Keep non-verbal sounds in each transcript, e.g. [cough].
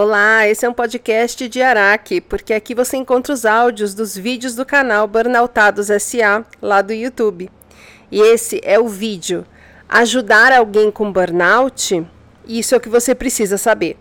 Olá, esse é um podcast de Araque, porque aqui você encontra os áudios dos vídeos do canal Burnoutados SA, lá do YouTube. E esse é o vídeo Ajudar alguém com burnout? Isso é o que você precisa saber.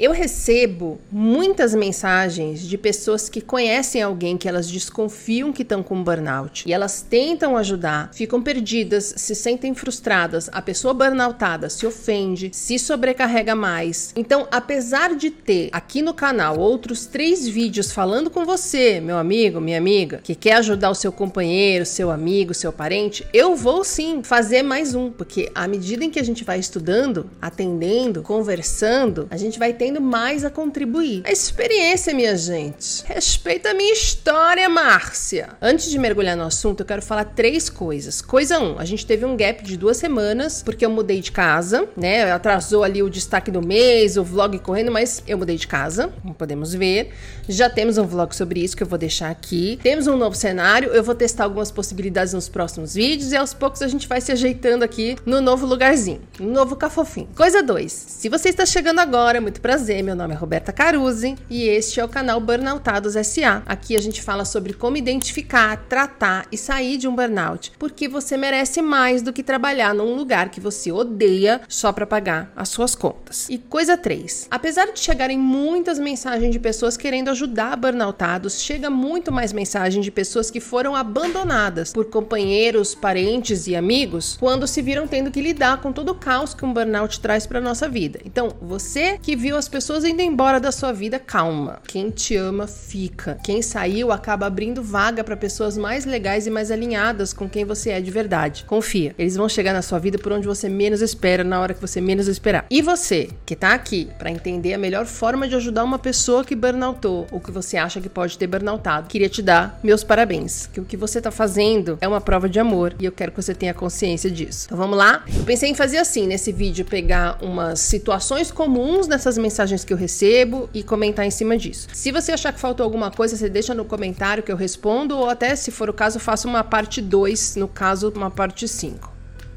Eu recebo muitas mensagens de pessoas que conhecem alguém que elas desconfiam que estão com burnout e elas tentam ajudar, ficam perdidas, se sentem frustradas. A pessoa burnoutada se ofende, se sobrecarrega mais. Então, apesar de ter aqui no canal outros três vídeos falando com você, meu amigo, minha amiga, que quer ajudar o seu companheiro, seu amigo, seu parente, eu vou sim fazer mais um, porque à medida em que a gente vai estudando, atendendo, conversando, a gente vai ter mais a contribuir. A experiência, minha gente. Respeita a minha história, Márcia. Antes de mergulhar no assunto, eu quero falar três coisas. Coisa um, a gente teve um gap de duas semanas, porque eu mudei de casa, né? Atrasou ali o destaque do mês, o vlog correndo, mas eu mudei de casa, como podemos ver. Já temos um vlog sobre isso que eu vou deixar aqui. Temos um novo cenário, eu vou testar algumas possibilidades nos próximos vídeos e aos poucos a gente vai se ajeitando aqui no novo lugarzinho, no novo cafofinho. Coisa 2, se você está chegando agora, muito prazer prazer, meu nome é Roberta Caruzzi e este é o canal Burnoutados SA. Aqui a gente fala sobre como identificar, tratar e sair de um burnout, porque você merece mais do que trabalhar num lugar que você odeia só para pagar as suas contas. E coisa 3. Apesar de chegarem muitas mensagens de pessoas querendo ajudar burnoutados, chega muito mais mensagem de pessoas que foram abandonadas por companheiros, parentes e amigos quando se viram tendo que lidar com todo o caos que um burnout traz para nossa vida. Então, você que viu as pessoas indo embora da sua vida, calma. Quem te ama, fica. Quem saiu acaba abrindo vaga para pessoas mais legais e mais alinhadas com quem você é de verdade. Confia, eles vão chegar na sua vida por onde você menos espera, na hora que você menos esperar. E você, que tá aqui para entender a melhor forma de ajudar uma pessoa que burnoutou ou que você acha que pode ter burnoutado, queria te dar meus parabéns. Que o que você tá fazendo é uma prova de amor e eu quero que você tenha consciência disso. Então vamos lá? Eu pensei em fazer assim nesse vídeo, pegar umas situações comuns nessas mensagens mensagens que eu recebo e comentar em cima disso. Se você achar que faltou alguma coisa, você deixa no comentário que eu respondo, ou até, se for o caso, faço uma parte 2, no caso, uma parte 5.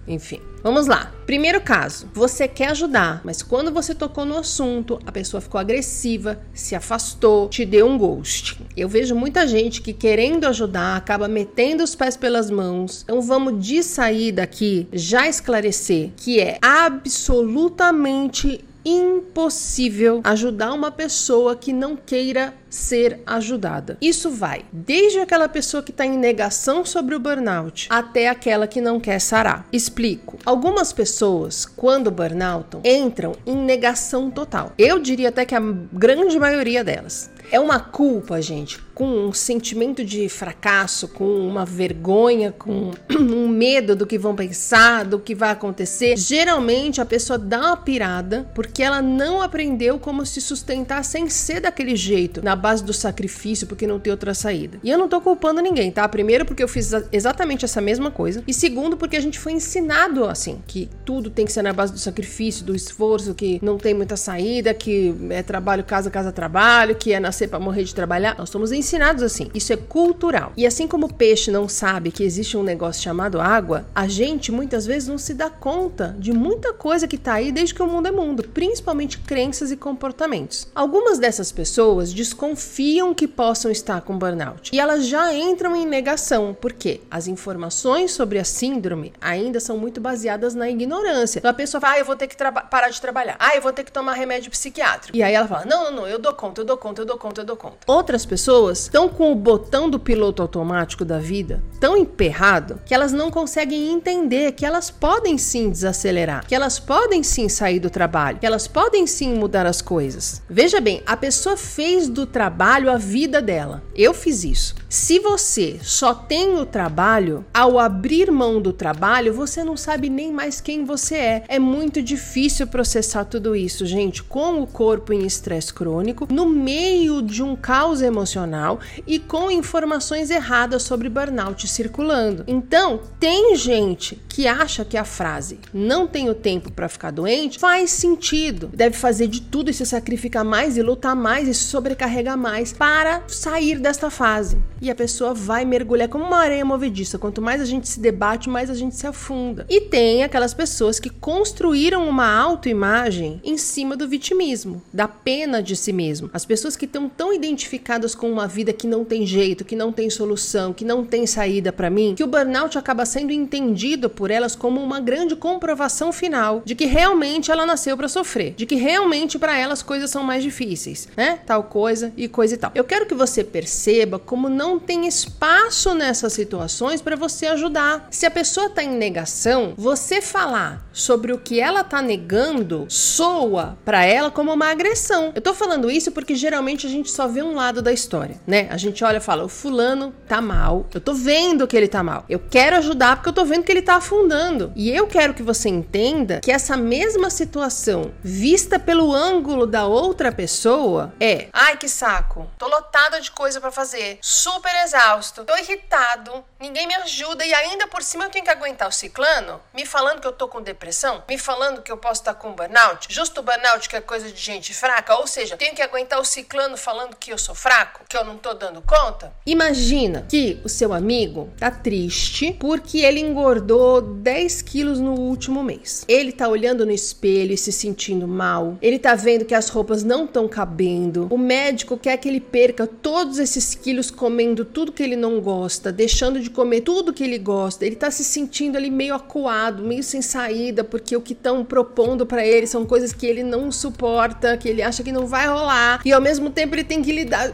Enfim. Vamos lá. Primeiro caso, você quer ajudar, mas quando você tocou no assunto, a pessoa ficou agressiva, se afastou, te deu um ghost. Eu vejo muita gente que querendo ajudar acaba metendo os pés pelas mãos. Então vamos de sair daqui já esclarecer que é absolutamente impossível ajudar uma pessoa que não queira ser ajudada. Isso vai desde aquela pessoa que está em negação sobre o burnout até aquela que não quer sarar. Explico. Algumas pessoas, quando burnoutam, entram em negação total. Eu diria até que a grande maioria delas. É uma culpa, gente, com um sentimento de fracasso, com uma vergonha, com [clears throat] um medo do que vão pensar, do que vai acontecer. Geralmente a pessoa dá uma pirada porque ela não aprendeu como se sustentar sem ser daquele jeito, na base do sacrifício, porque não tem outra saída. E eu não tô culpando ninguém, tá? Primeiro, porque eu fiz exatamente essa mesma coisa. E segundo, porque a gente foi ensinado assim, que tudo tem que ser na base do sacrifício, do esforço, que não tem muita saída, que é trabalho, casa, casa, trabalho, que é nascer para morrer de trabalhar. Nós somos ensinados assim. Isso é cultural. E assim como o peixe não sabe que existe um negócio chamado água, a gente muitas vezes não se dá conta de muita coisa que tá aí desde que o mundo é mundo, principalmente crenças e comportamentos. Algumas dessas pessoas desconfiam confiam que possam estar com burnout. E elas já entram em negação, porque as informações sobre a síndrome ainda são muito baseadas na ignorância. Então a pessoa fala, ah, eu vou ter que parar de trabalhar. Ah, eu vou ter que tomar remédio psiquiátrico. E aí ela fala, não, não, não, eu dou conta, eu dou conta, eu dou conta, eu dou conta. Outras pessoas estão com o botão do piloto automático da vida tão emperrado que elas não conseguem entender que elas podem sim desacelerar, que elas podem sim sair do trabalho, que elas podem sim mudar as coisas. Veja bem, a pessoa fez do trabalho a vida dela. Eu fiz isso. Se você só tem o trabalho, ao abrir mão do trabalho, você não sabe nem mais quem você é. É muito difícil processar tudo isso, gente, com o corpo em estresse crônico, no meio de um caos emocional e com informações erradas sobre burnout circulando. Então, tem gente que acha que a frase não tenho tempo para ficar doente faz sentido. Deve fazer de tudo e se sacrificar mais e lutar mais e se sobrecarregar mais para sair desta fase. E a pessoa vai mergulhar como uma areia movediça. Quanto mais a gente se debate, mais a gente se afunda. E tem aquelas pessoas que construíram uma autoimagem em cima do vitimismo, da pena de si mesmo. As pessoas que estão tão identificadas com uma vida que não tem jeito, que não tem solução, que não tem saída para mim, que o burnout acaba sendo entendido por elas como uma grande comprovação final de que realmente ela nasceu para sofrer, de que realmente para elas coisas são mais difíceis, né? Tal coisa e coisa e tal. Eu quero que você perceba como não tem espaço nessas situações para você ajudar. Se a pessoa tá em negação, você falar sobre o que ela tá negando soa para ela como uma agressão. Eu tô falando isso porque geralmente a gente só vê um lado da história, né? A gente olha e fala: "O fulano tá mal. Eu tô vendo que ele tá mal. Eu quero ajudar porque eu tô vendo que ele tá afundando". E eu quero que você entenda que essa mesma situação vista pelo ângulo da outra pessoa é: "Ai, que saco. Tô lotada de coisa para fazer. Super exausto. Tô irritado. Ninguém me ajuda e ainda por cima eu tenho que aguentar o ciclano me falando que eu tô com depressão, me falando que eu posso estar com burnout, justo burnout que é coisa de gente fraca, ou seja, tenho que aguentar o ciclano falando que eu sou fraco, que eu não tô dando conta. Imagina que o seu amigo tá triste porque ele engordou 10 quilos no último mês. Ele tá olhando no espelho e se sentindo mal. Ele tá vendo que as roupas não estão cabendo. O médico quer que ele perca todos esses quilos comendo tudo que ele não gosta, deixando de comer tudo que ele gosta. Ele tá se sentindo ali meio acuado, meio sem saída, porque o que estão propondo para ele são coisas que ele não suporta, que ele acha que não vai rolar. E ao mesmo tempo ele tem que lidar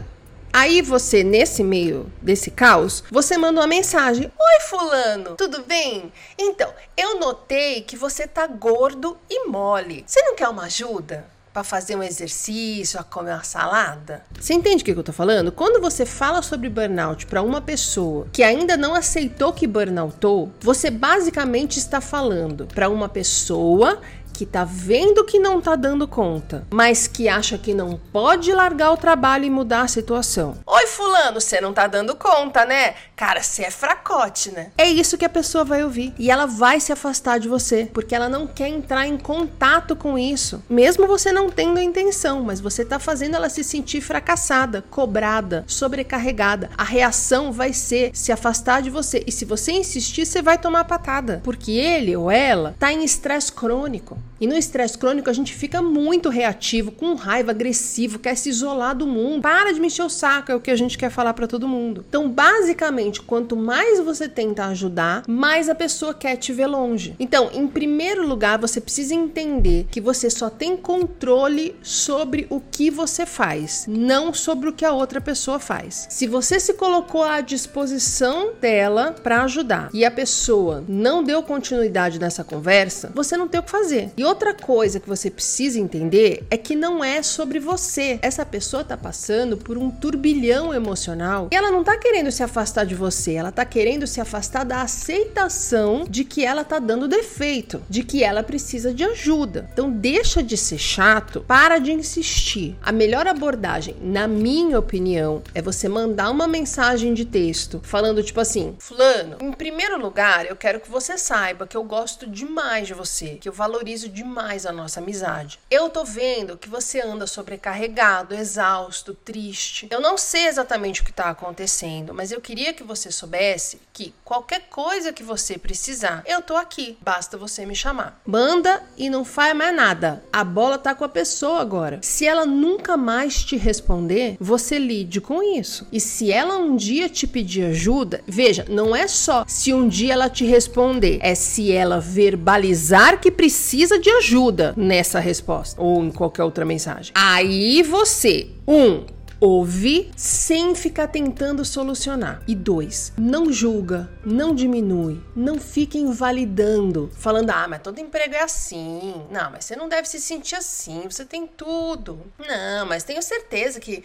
Aí você, nesse meio desse caos, você manda uma mensagem: Oi, Fulano, tudo bem? Então, eu notei que você tá gordo e mole. Você não quer uma ajuda? Para fazer um exercício, a comer uma salada? Você entende o que eu tô falando? Quando você fala sobre burnout para uma pessoa que ainda não aceitou que burnoutou, você basicamente está falando para uma pessoa que tá vendo que não tá dando conta, mas que acha que não pode largar o trabalho e mudar a situação. Oi, fulano, você não tá dando conta, né? Cara, você é fracote, né? É isso que a pessoa vai ouvir e ela vai se afastar de você, porque ela não quer entrar em contato com isso, mesmo você não tendo a intenção, mas você tá fazendo ela se sentir fracassada, cobrada, sobrecarregada. A reação vai ser se afastar de você e se você insistir, você vai tomar patada, porque ele ou ela tá em estresse crônico. E no estresse crônico a gente fica muito reativo, com raiva, agressivo, quer se isolar do mundo. Para de mexer o saco, é o que a gente quer falar para todo mundo. Então, basicamente, quanto mais você tenta ajudar, mais a pessoa quer te ver longe. Então, em primeiro lugar, você precisa entender que você só tem controle sobre o que você faz, não sobre o que a outra pessoa faz. Se você se colocou à disposição dela para ajudar e a pessoa não deu continuidade nessa conversa, você não tem o que fazer. E outra coisa que você precisa entender é que não é sobre você. Essa pessoa tá passando por um turbilhão emocional e ela não tá querendo se afastar de você, ela tá querendo se afastar da aceitação de que ela tá dando defeito, de que ela precisa de ajuda. Então deixa de ser chato, para de insistir. A melhor abordagem, na minha opinião, é você mandar uma mensagem de texto falando tipo assim: "Fulano, em primeiro lugar, eu quero que você saiba que eu gosto demais de você, que eu valorizo demais a nossa amizade. Eu tô vendo que você anda sobrecarregado, exausto, triste. Eu não sei exatamente o que tá acontecendo, mas eu queria que você soubesse que qualquer coisa que você precisar, eu tô aqui. Basta você me chamar. Manda e não faz mais nada. A bola tá com a pessoa agora. Se ela nunca mais te responder, você lide com isso. E se ela um dia te pedir ajuda, veja, não é só se um dia ela te responder, é se ela verbalizar que precisa de ajuda nessa resposta ou em qualquer outra mensagem. Aí você, um, ouve sem ficar tentando solucionar. E dois, não julga, não diminui, não fica invalidando, falando: ah, mas todo emprego é assim. Não, mas você não deve se sentir assim, você tem tudo. Não, mas tenho certeza que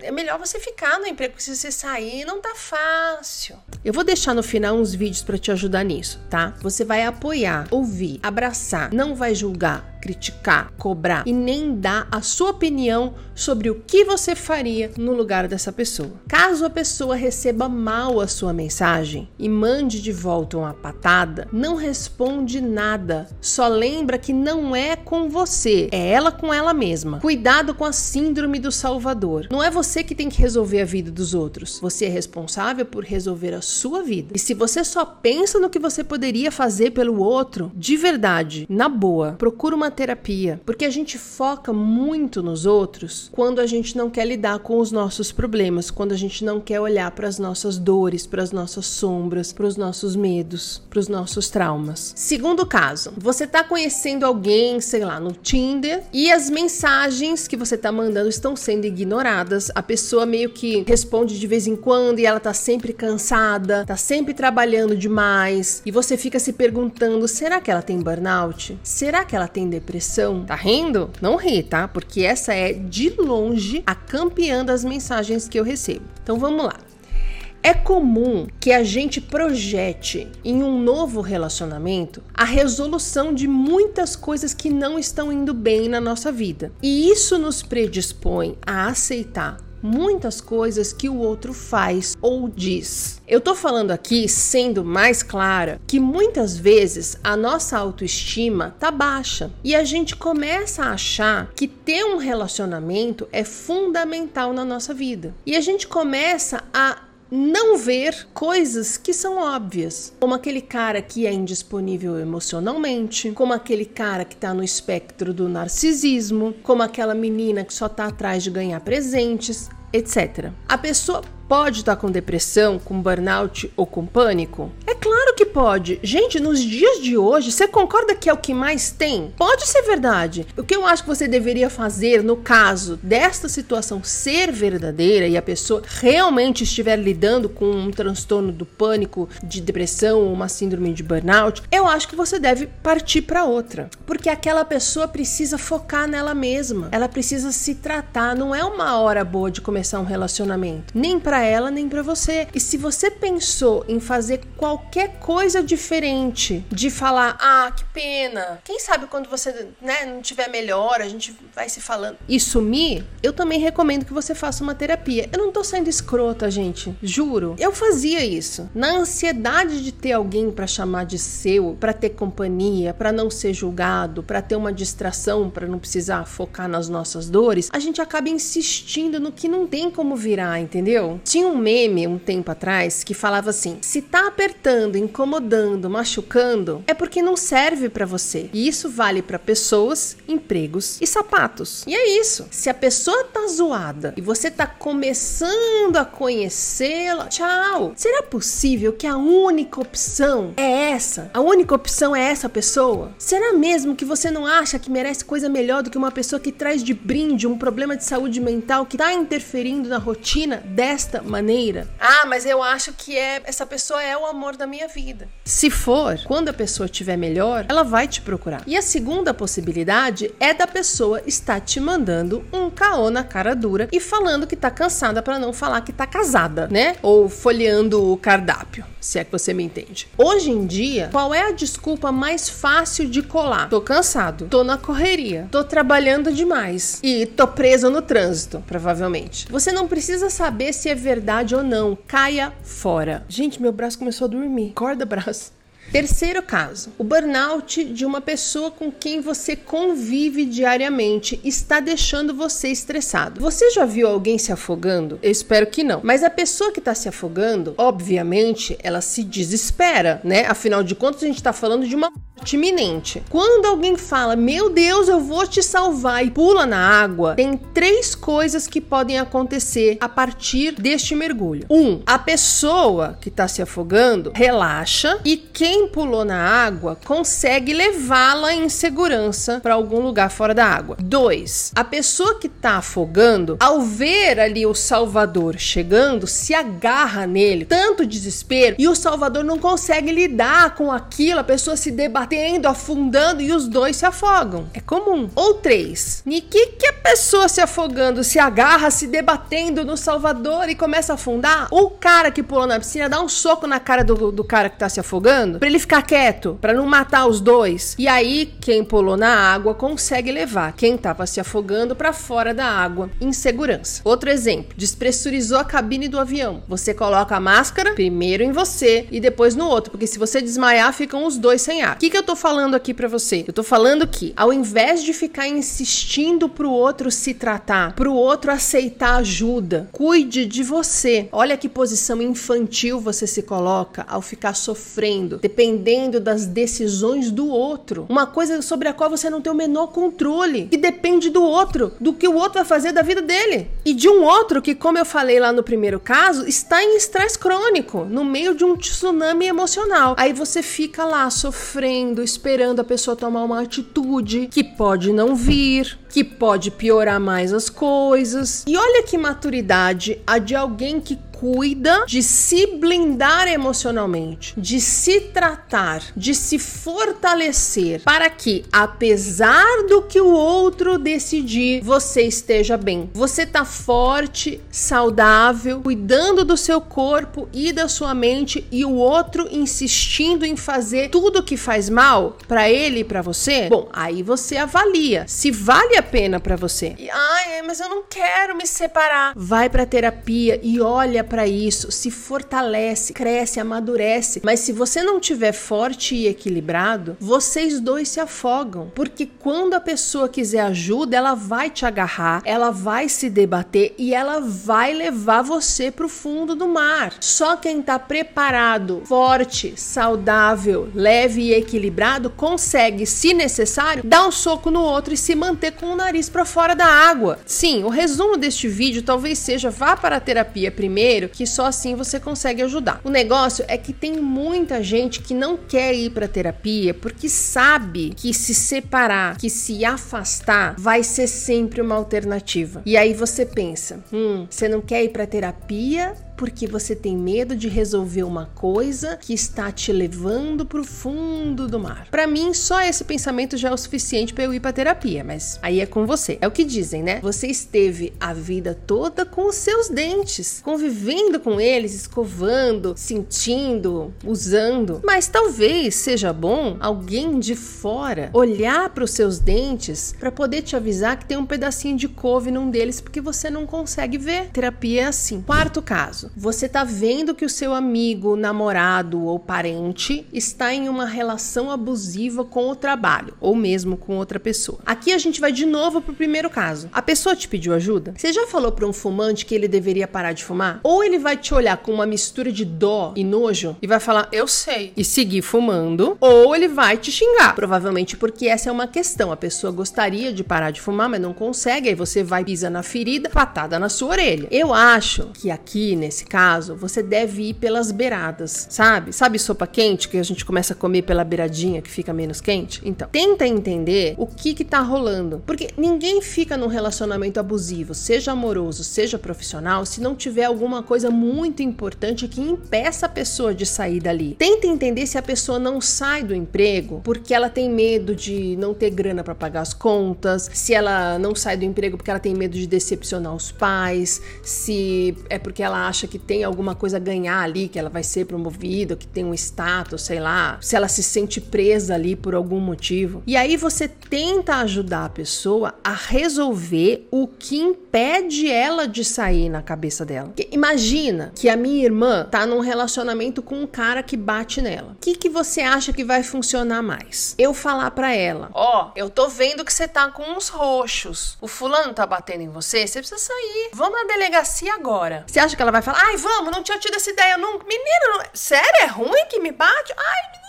é melhor você ficar no emprego, porque se você sair, não tá fácil. Eu vou deixar no final uns vídeos para te ajudar nisso, tá? Você vai apoiar, ouvir, abraçar, não vai julgar criticar, cobrar e nem dar a sua opinião sobre o que você faria no lugar dessa pessoa. Caso a pessoa receba mal a sua mensagem e mande de volta uma patada, não responde nada. Só lembra que não é com você, é ela com ela mesma. Cuidado com a síndrome do Salvador. Não é você que tem que resolver a vida dos outros. Você é responsável por resolver a sua vida. E se você só pensa no que você poderia fazer pelo outro, de verdade, na boa, procura uma terapia, porque a gente foca muito nos outros quando a gente não quer lidar com os nossos problemas, quando a gente não quer olhar para as nossas dores, para as nossas sombras, para os nossos medos, para os nossos traumas. Segundo caso, você está conhecendo alguém, sei lá, no Tinder e as mensagens que você está mandando estão sendo ignoradas. A pessoa meio que responde de vez em quando e ela tá sempre cansada, tá sempre trabalhando demais e você fica se perguntando: será que ela tem burnout? Será que ela tem depressão? Tá rindo? Não ri, tá? Porque essa é de longe a campeã das mensagens que eu recebo. Então vamos lá. É comum que a gente projete em um novo relacionamento a resolução de muitas coisas que não estão indo bem na nossa vida. E isso nos predispõe a aceitar muitas coisas que o outro faz ou diz. Eu tô falando aqui, sendo mais clara, que muitas vezes a nossa autoestima tá baixa e a gente começa a achar que ter um relacionamento é fundamental na nossa vida. E a gente começa a não ver coisas que são óbvias, como aquele cara que é indisponível emocionalmente, como aquele cara que está no espectro do narcisismo, como aquela menina que só está atrás de ganhar presentes, etc. A pessoa pode estar com depressão, com burnout ou com pânico? É claro que pode. Gente, nos dias de hoje, você concorda que é o que mais tem? Pode ser verdade. O que eu acho que você deveria fazer no caso desta situação ser verdadeira e a pessoa realmente estiver lidando com um transtorno do pânico, de depressão ou uma síndrome de burnout, eu acho que você deve partir para outra. Porque aquela pessoa precisa focar nela mesma. Ela precisa se tratar. Não é uma hora boa de começar um relacionamento. Nem ela nem para você. E se você pensou em fazer qualquer coisa diferente, de falar, ah, que pena, quem sabe quando você né, não tiver melhor, a gente vai se falando e sumir, eu também recomendo que você faça uma terapia. Eu não tô sendo escrota, gente, juro. Eu fazia isso. Na ansiedade de ter alguém para chamar de seu, para ter companhia, para não ser julgado, para ter uma distração, para não precisar focar nas nossas dores, a gente acaba insistindo no que não tem como virar, entendeu? Tinha um meme um tempo atrás que falava assim: se tá apertando, incomodando, machucando, é porque não serve para você. E isso vale para pessoas, empregos e sapatos. E é isso. Se a pessoa tá zoada e você tá começando a conhecê-la, tchau. Será possível que a única opção é essa? A única opção é essa pessoa? Será mesmo que você não acha que merece coisa melhor do que uma pessoa que traz de brinde um problema de saúde mental que tá interferindo na rotina desta maneira. Ah, mas eu acho que é essa pessoa é o amor da minha vida. Se for, quando a pessoa estiver melhor, ela vai te procurar. E a segunda possibilidade é da pessoa estar te mandando um caô na cara dura e falando que tá cansada para não falar que tá casada, né? Ou folheando o cardápio, se é que você me entende. Hoje em dia, qual é a desculpa mais fácil de colar? Tô cansado, tô na correria, tô trabalhando demais e tô preso no trânsito, provavelmente. Você não precisa saber se é verdade ou não. Caia fora. Gente, meu braço começou a dormir. Corda braço. Terceiro caso, o burnout de uma pessoa com quem você convive diariamente está deixando você estressado. Você já viu alguém se afogando? Eu espero que não. Mas a pessoa que está se afogando, obviamente, ela se desespera, né? Afinal de contas, a gente está falando de uma morte iminente. Quando alguém fala, meu Deus, eu vou te salvar e pula na água, tem três coisas que podem acontecer a partir deste mergulho. Um, a pessoa que está se afogando relaxa e quem quem pulou na água consegue levá-la em segurança para algum lugar fora da água. Dois, a pessoa que está afogando, ao ver ali o Salvador chegando, se agarra nele, tanto desespero, e o Salvador não consegue lidar com aquilo, a pessoa se debatendo, afundando e os dois se afogam. É comum. Ou três, e que a pessoa se afogando se agarra, se debatendo no Salvador e começa a afundar? O cara que pulou na piscina dá um soco na cara do, do cara que está se afogando, ele ficar quieto, para não matar os dois. E aí, quem pulou na água consegue levar quem tava se afogando para fora da água em segurança. Outro exemplo: despressurizou a cabine do avião. Você coloca a máscara primeiro em você e depois no outro, porque se você desmaiar, ficam os dois sem ar. O que, que eu tô falando aqui para você? Eu tô falando que, ao invés de ficar insistindo pro outro se tratar, pro outro aceitar ajuda, cuide de você. Olha que posição infantil você se coloca ao ficar sofrendo, dependendo das decisões do outro. Uma coisa sobre a qual você não tem o menor controle, que depende do outro, do que o outro vai fazer da vida dele. E de um outro que, como eu falei lá no primeiro caso, está em estresse crônico, no meio de um tsunami emocional. Aí você fica lá sofrendo, esperando a pessoa tomar uma atitude que pode não vir, que pode piorar mais as coisas. E olha que maturidade a de alguém que cuida de se blindar emocionalmente, de se tratar, de se fortalecer, para que, apesar do que o outro decidir, você esteja bem. Você tá forte, saudável, cuidando do seu corpo e da sua mente, e o outro insistindo em fazer tudo que faz mal para ele e para você. Bom, aí você avalia se vale a pena para você. E, Ai, mas eu não quero me separar. Vai para terapia e olha para isso, se fortalece, cresce, amadurece. Mas se você não tiver forte e equilibrado, vocês dois se afogam, porque quando a pessoa quiser ajuda, ela vai te agarrar, ela vai se debater e ela vai levar você pro fundo do mar. Só quem tá preparado, forte, saudável, leve e equilibrado consegue, se necessário, dar um soco no outro e se manter com o nariz para fora da água. Sim, o resumo deste vídeo talvez seja vá para a terapia primeiro que só assim você consegue ajudar. O negócio é que tem muita gente que não quer ir para terapia porque sabe que se separar, que se afastar, vai ser sempre uma alternativa. E aí você pensa, hum, você não quer ir para terapia porque você tem medo de resolver uma coisa que está te levando para o fundo do mar. Para mim, só esse pensamento já é o suficiente para eu ir para terapia, mas aí é com você. É o que dizem, né? Você esteve a vida toda com os seus dentes, convivendo com eles, escovando, sentindo, usando. Mas talvez seja bom alguém de fora olhar para os seus dentes para poder te avisar que tem um pedacinho de couve num deles porque você não consegue ver. Terapia é assim. Quarto caso, você tá vendo que o seu amigo, namorado ou parente está em uma relação abusiva com o trabalho ou mesmo com outra pessoa. Aqui a gente vai de novo pro primeiro caso. A pessoa te pediu ajuda? Você já falou para um fumante que ele deveria parar de fumar? Ou ele vai te olhar com uma mistura de dó e nojo e vai falar: "Eu sei" e seguir fumando, ou ele vai te xingar, provavelmente porque essa é uma questão. A pessoa gostaria de parar de fumar, mas não consegue, aí você vai pisa na ferida, patada na sua orelha. Eu acho que aqui nesse caso, você deve ir pelas beiradas, sabe? Sabe sopa quente que a gente começa a comer pela beiradinha que fica menos quente? Então, tenta entender o que que tá rolando, porque ninguém fica num relacionamento abusivo, seja amoroso, seja profissional, se não tiver alguma coisa muito importante que impeça a pessoa de sair dali. Tenta entender se a pessoa não sai do emprego porque ela tem medo de não ter grana para pagar as contas, se ela não sai do emprego porque ela tem medo de decepcionar os pais, se é porque ela acha que tem alguma coisa a ganhar ali, que ela vai ser promovida, que tem um status, sei lá, se ela se sente presa ali por algum motivo. E aí você tenta ajudar a pessoa a resolver o que impede ela de sair na cabeça dela. Imagina que a minha irmã tá num relacionamento com um cara que bate nela. O que, que você acha que vai funcionar mais? Eu falar para ela: Ó, oh, eu tô vendo que você tá com uns roxos. O fulano tá batendo em você, você precisa sair. Vamos na delegacia agora. Você acha que ela vai falar: Ai, vamos, não tinha tido essa ideia nunca. Menina, não... sério, é ruim que me bate? Ai, menina.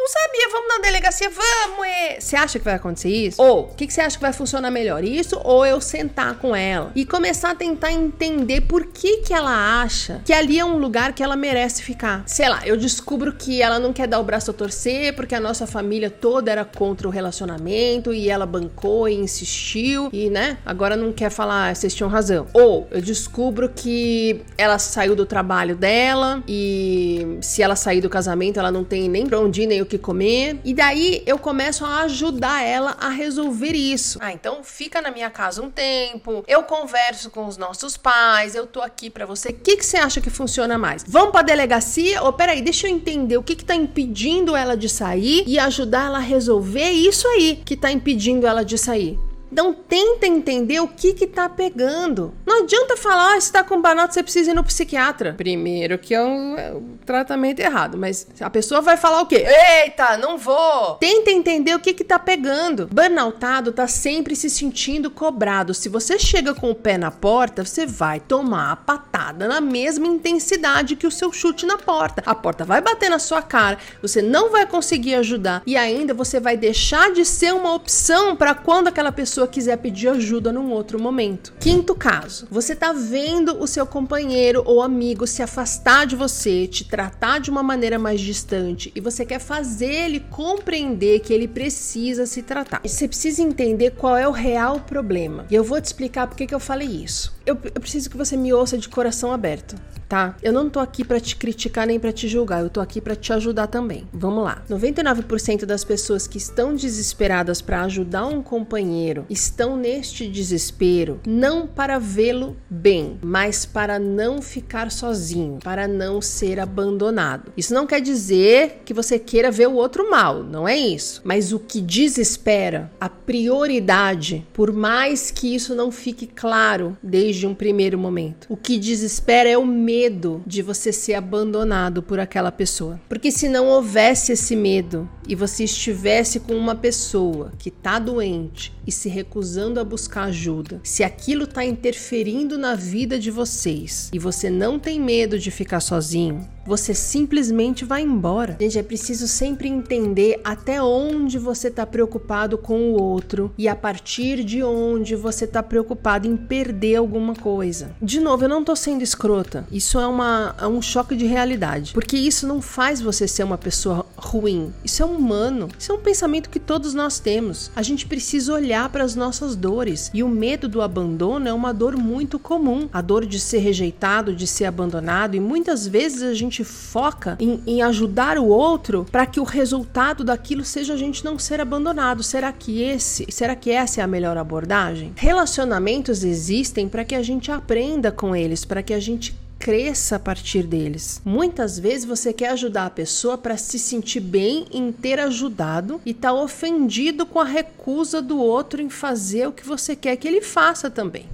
Não sabia, vamos na delegacia, vamos. É. Você acha que vai acontecer isso? Ou, o que, que você acha que vai funcionar melhor? Isso ou eu sentar com ela e começar a tentar entender por que, que ela acha que ali é um lugar que ela merece ficar. Sei lá, eu descubro que ela não quer dar o braço a torcer porque a nossa família toda era contra o relacionamento e ela bancou e insistiu e, né, agora não quer falar, vocês tinham razão. Ou eu descubro que ela saiu do trabalho dela e se ela sair do casamento, ela não tem nem pra onde ir, nem o que comer. E daí eu começo a ajudar ela a resolver isso. Ah, então fica na minha casa um tempo, eu converso com os nossos pais, eu tô aqui para você. O que, que você acha que funciona mais? Vamos pra delegacia? Ou peraí, deixa eu entender o que, que tá impedindo ela de sair e ajudar ela a resolver isso aí que tá impedindo ela de sair. Então tenta entender o que que tá pegando. Não adianta falar, ah, se tá com burnout, você precisa ir no psiquiatra. Primeiro que é um, é um, tratamento errado, mas a pessoa vai falar o quê? Eita, não vou. Tenta entender o que que tá pegando. Burnoutado tá sempre se sentindo cobrado. Se você chega com o pé na porta, você vai tomar a patada na mesma intensidade que o seu chute na porta. A porta vai bater na sua cara, você não vai conseguir ajudar e ainda você vai deixar de ser uma opção para quando aquela pessoa pessoa quiser pedir ajuda num outro momento. Quinto caso, você tá vendo o seu companheiro ou amigo se afastar de você, te tratar de uma maneira mais distante e você quer fazer ele compreender que ele precisa se tratar. Você precisa entender qual é o real problema. E eu vou te explicar por que eu falei isso. Eu, eu preciso que você me ouça de coração aberto tá? Eu não tô aqui para te criticar nem para te julgar, eu tô aqui para te ajudar também. Vamos lá. 99% das pessoas que estão desesperadas para ajudar um companheiro estão neste desespero não para vê-lo bem, mas para não ficar sozinho, para não ser abandonado. Isso não quer dizer que você queira ver o outro mal, não é isso. Mas o que desespera, a prioridade, por mais que isso não fique claro desde um primeiro momento, o que desespera é o medo de você ser abandonado por aquela pessoa. Porque se não houvesse esse medo e você estivesse com uma pessoa que está doente e se recusando a buscar ajuda, se aquilo está interferindo na vida de vocês e você não tem medo de ficar sozinho, você simplesmente vai embora. Gente, é preciso sempre entender até onde você está preocupado com o outro e a partir de onde você está preocupado em perder alguma coisa. De novo, eu não estou sendo escrota. Isso é, uma, é um choque de realidade, porque isso não faz você ser uma pessoa ruim. Isso é humano. Isso é um pensamento que todos nós temos. A gente precisa olhar para as nossas dores e o medo do abandono é uma dor muito comum. A dor de ser rejeitado, de ser abandonado e muitas vezes a gente gente foca em, em ajudar o outro para que o resultado daquilo seja a gente não ser abandonado. Será que esse, será que essa é a melhor abordagem? Relacionamentos existem para que a gente aprenda com eles, para que a gente cresça a partir deles. Muitas vezes você quer ajudar a pessoa para se sentir bem em ter ajudado e tá ofendido com a recusa do outro em fazer o que você quer que ele faça também.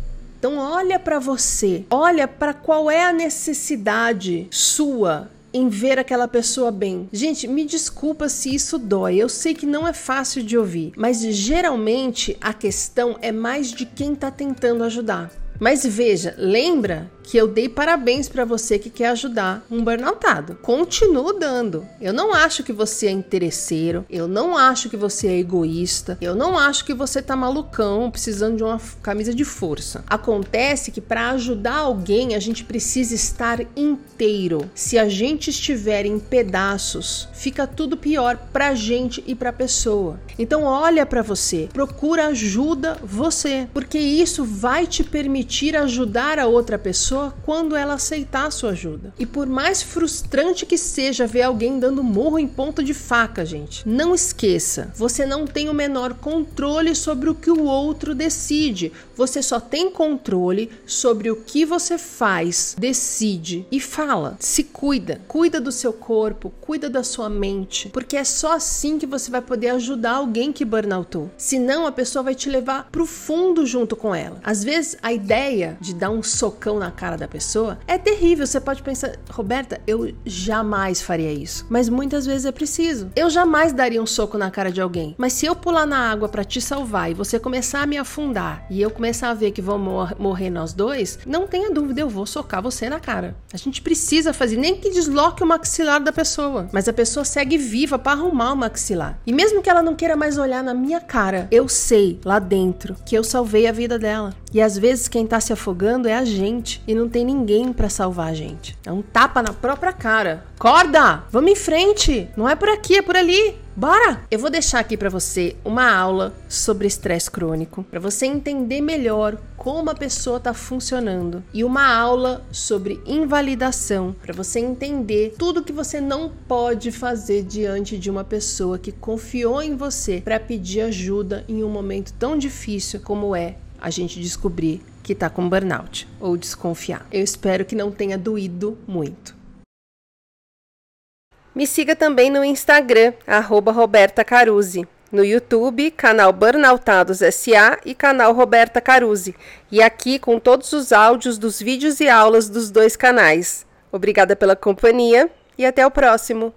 Então olha para você, olha para qual é a necessidade sua em ver aquela pessoa bem. Gente, me desculpa se isso dói. Eu sei que não é fácil de ouvir, mas geralmente a questão é mais de quem está tentando ajudar. Mas veja, lembra que eu dei parabéns para você que quer ajudar um burnoutado. Continuo dando. Eu não acho que você é interesseiro, eu não acho que você é egoísta, eu não acho que você tá malucão precisando de uma camisa de força. Acontece que para ajudar alguém a gente precisa estar inteiro. Se a gente estiver em pedaços, fica tudo pior pra gente e pra pessoa. Então olha para você, procura ajuda você, porque isso vai te permitir ajudar a outra pessoa pessoa quando ela aceitar a sua ajuda. E por mais frustrante que seja ver alguém dando morro em ponta de faca, gente, não esqueça, você não tem o menor controle sobre o que o outro decide. Você só tem controle sobre o que você faz, decide e fala. Se cuida, cuida do seu corpo, cuida da sua mente, porque é só assim que você vai poder ajudar alguém que burnoutou. Senão a pessoa vai te levar pro fundo junto com ela. Às vezes a ideia de dar um socão na cara cara da pessoa, é terrível. Você pode pensar, Roberta, eu jamais faria isso. Mas muitas vezes é preciso. Eu jamais daria um soco na cara de alguém. Mas se eu pular na água para te salvar e você começar a me afundar e eu começar a ver que vamos mor morrer nós dois, não tenha dúvida, eu vou socar você na cara. A gente precisa fazer, nem que desloque o maxilar da pessoa. Mas a pessoa segue viva para arrumar o maxilar. E mesmo que ela não queira mais olhar na minha cara, eu sei lá dentro que eu salvei a vida dela. E às vezes quem tá se afogando é a gente e não tem ninguém para salvar a gente. É um tapa na própria cara. Corda! Vamos em frente! Não é por aqui, é por ali. Bora! Eu vou deixar aqui para você uma aula sobre estresse crônico, para você entender melhor como a pessoa está funcionando e uma aula sobre invalidação, para você entender tudo que você não pode fazer diante de uma pessoa que confiou em você para pedir ajuda em um momento tão difícil como é a gente descobrir que está com burnout ou desconfiar. Eu espero que não tenha doído muito. Me siga também no Instagram, arroba Roberta. No YouTube, canal Burnoutados SA e canal Roberta Caruzzi. E aqui com todos os áudios dos vídeos e aulas dos dois canais. Obrigada pela companhia e até o próximo.